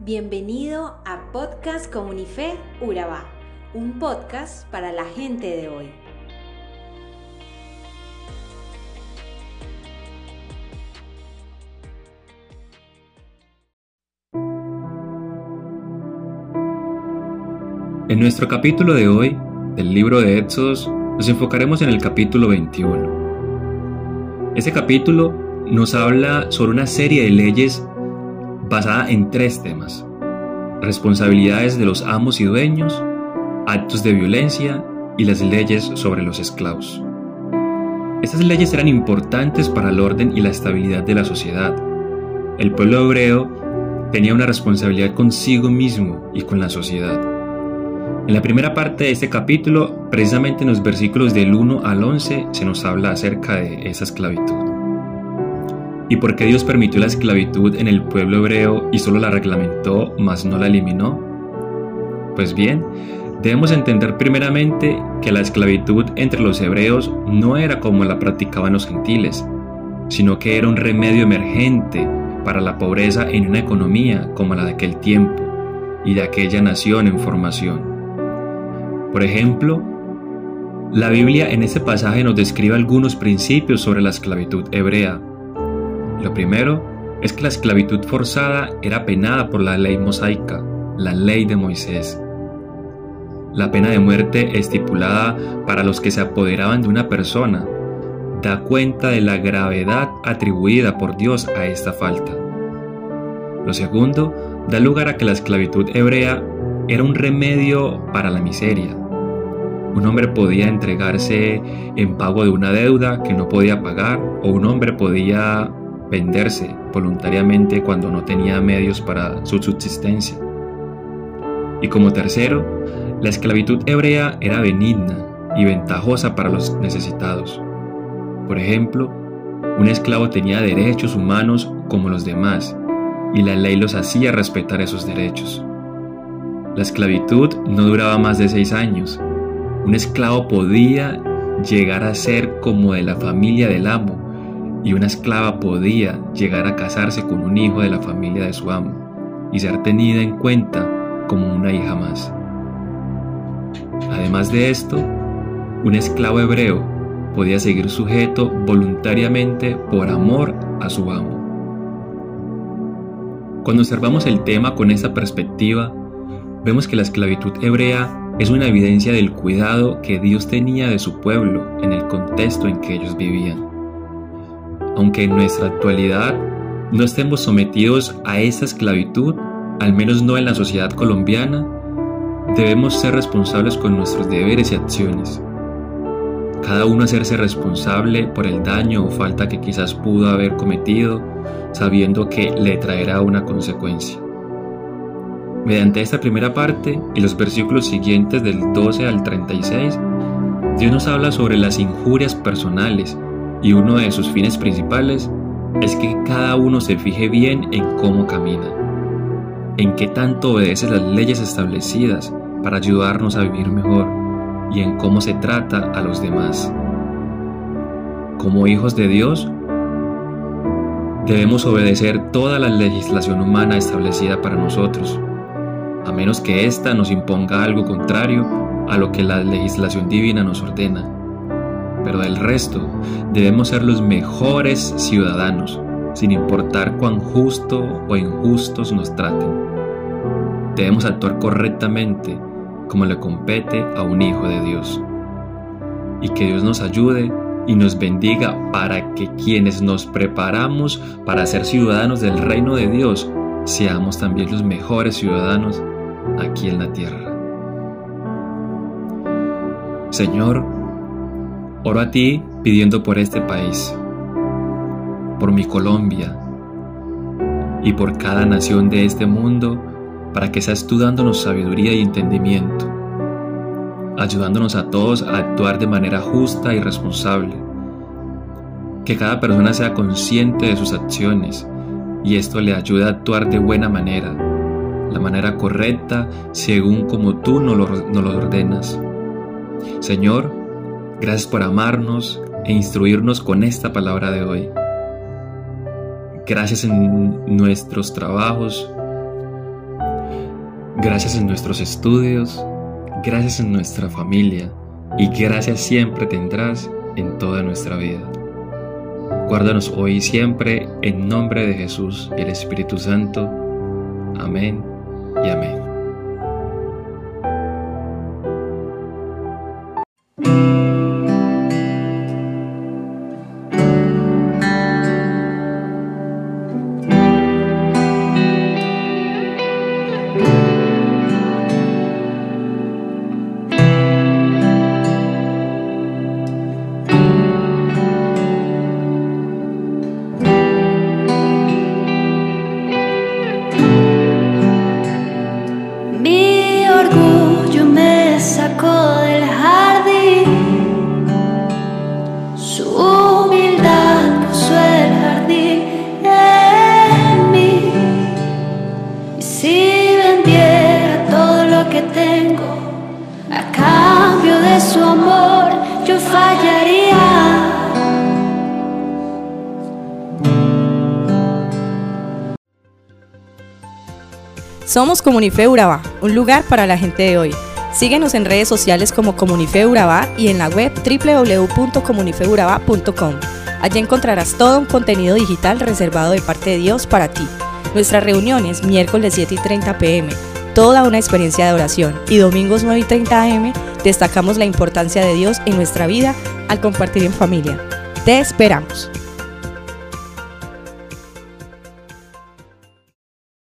Bienvenido a Podcast Comunife Urabá, un podcast para la gente de hoy. En nuestro capítulo de hoy, del libro de Éxodos, nos enfocaremos en el capítulo 21. Ese capítulo nos habla sobre una serie de leyes basada en tres temas. Responsabilidades de los amos y dueños, actos de violencia y las leyes sobre los esclavos. Estas leyes eran importantes para el orden y la estabilidad de la sociedad. El pueblo hebreo tenía una responsabilidad consigo mismo y con la sociedad. En la primera parte de este capítulo, precisamente en los versículos del 1 al 11, se nos habla acerca de esa esclavitud. ¿Y por qué Dios permitió la esclavitud en el pueblo hebreo y solo la reglamentó, mas no la eliminó? Pues bien, debemos entender primeramente que la esclavitud entre los hebreos no era como la practicaban los gentiles, sino que era un remedio emergente para la pobreza en una economía como la de aquel tiempo y de aquella nación en formación. Por ejemplo, la Biblia en este pasaje nos describe algunos principios sobre la esclavitud hebrea, lo primero es que la esclavitud forzada era penada por la ley mosaica, la ley de Moisés. La pena de muerte estipulada para los que se apoderaban de una persona da cuenta de la gravedad atribuida por Dios a esta falta. Lo segundo da lugar a que la esclavitud hebrea era un remedio para la miseria. Un hombre podía entregarse en pago de una deuda que no podía pagar o un hombre podía venderse voluntariamente cuando no tenía medios para su subsistencia. Y como tercero, la esclavitud hebrea era benigna y ventajosa para los necesitados. Por ejemplo, un esclavo tenía derechos humanos como los demás, y la ley los hacía respetar esos derechos. La esclavitud no duraba más de seis años. Un esclavo podía llegar a ser como de la familia del amo, y una esclava podía llegar a casarse con un hijo de la familia de su amo y ser tenida en cuenta como una hija más. Además de esto, un esclavo hebreo podía seguir sujeto voluntariamente por amor a su amo. Cuando observamos el tema con esta perspectiva, vemos que la esclavitud hebrea es una evidencia del cuidado que Dios tenía de su pueblo en el contexto en que ellos vivían aunque en nuestra actualidad no estemos sometidos a esa esclavitud, al menos no en la sociedad colombiana, debemos ser responsables con nuestros deberes y acciones. Cada uno hacerse responsable por el daño o falta que quizás pudo haber cometido, sabiendo que le traerá una consecuencia. Mediante esta primera parte y los versículos siguientes del 12 al 36, Dios nos habla sobre las injurias personales y uno de sus fines principales es que cada uno se fije bien en cómo camina, en qué tanto obedece las leyes establecidas para ayudarnos a vivir mejor y en cómo se trata a los demás. Como hijos de Dios, debemos obedecer toda la legislación humana establecida para nosotros, a menos que ésta nos imponga algo contrario a lo que la legislación divina nos ordena pero del resto debemos ser los mejores ciudadanos, sin importar cuán justo o injustos nos traten. Debemos actuar correctamente como le compete a un hijo de Dios. Y que Dios nos ayude y nos bendiga para que quienes nos preparamos para ser ciudadanos del reino de Dios, seamos también los mejores ciudadanos aquí en la tierra. Señor, Oro a ti pidiendo por este país, por mi Colombia y por cada nación de este mundo para que seas tú dándonos sabiduría y entendimiento, ayudándonos a todos a actuar de manera justa y responsable. Que cada persona sea consciente de sus acciones y esto le ayude a actuar de buena manera, la manera correcta según como tú nos nos lo ordenas. Señor, Gracias por amarnos e instruirnos con esta palabra de hoy. Gracias en nuestros trabajos, gracias en nuestros estudios, gracias en nuestra familia y gracias siempre tendrás en toda nuestra vida. Guárdanos hoy y siempre en nombre de Jesús y el Espíritu Santo. Amén y amén. Somos Comunife Urabá, un lugar para la gente de hoy. Síguenos en redes sociales como Comunife Urabá y en la web www.comunifeurabá.com. Allí encontrarás todo un contenido digital reservado de parte de Dios para ti. Nuestras reuniones miércoles 7 y 30 pm, toda una experiencia de oración y domingos 9 y 30 am destacamos la importancia de Dios en nuestra vida al compartir en familia. Te esperamos.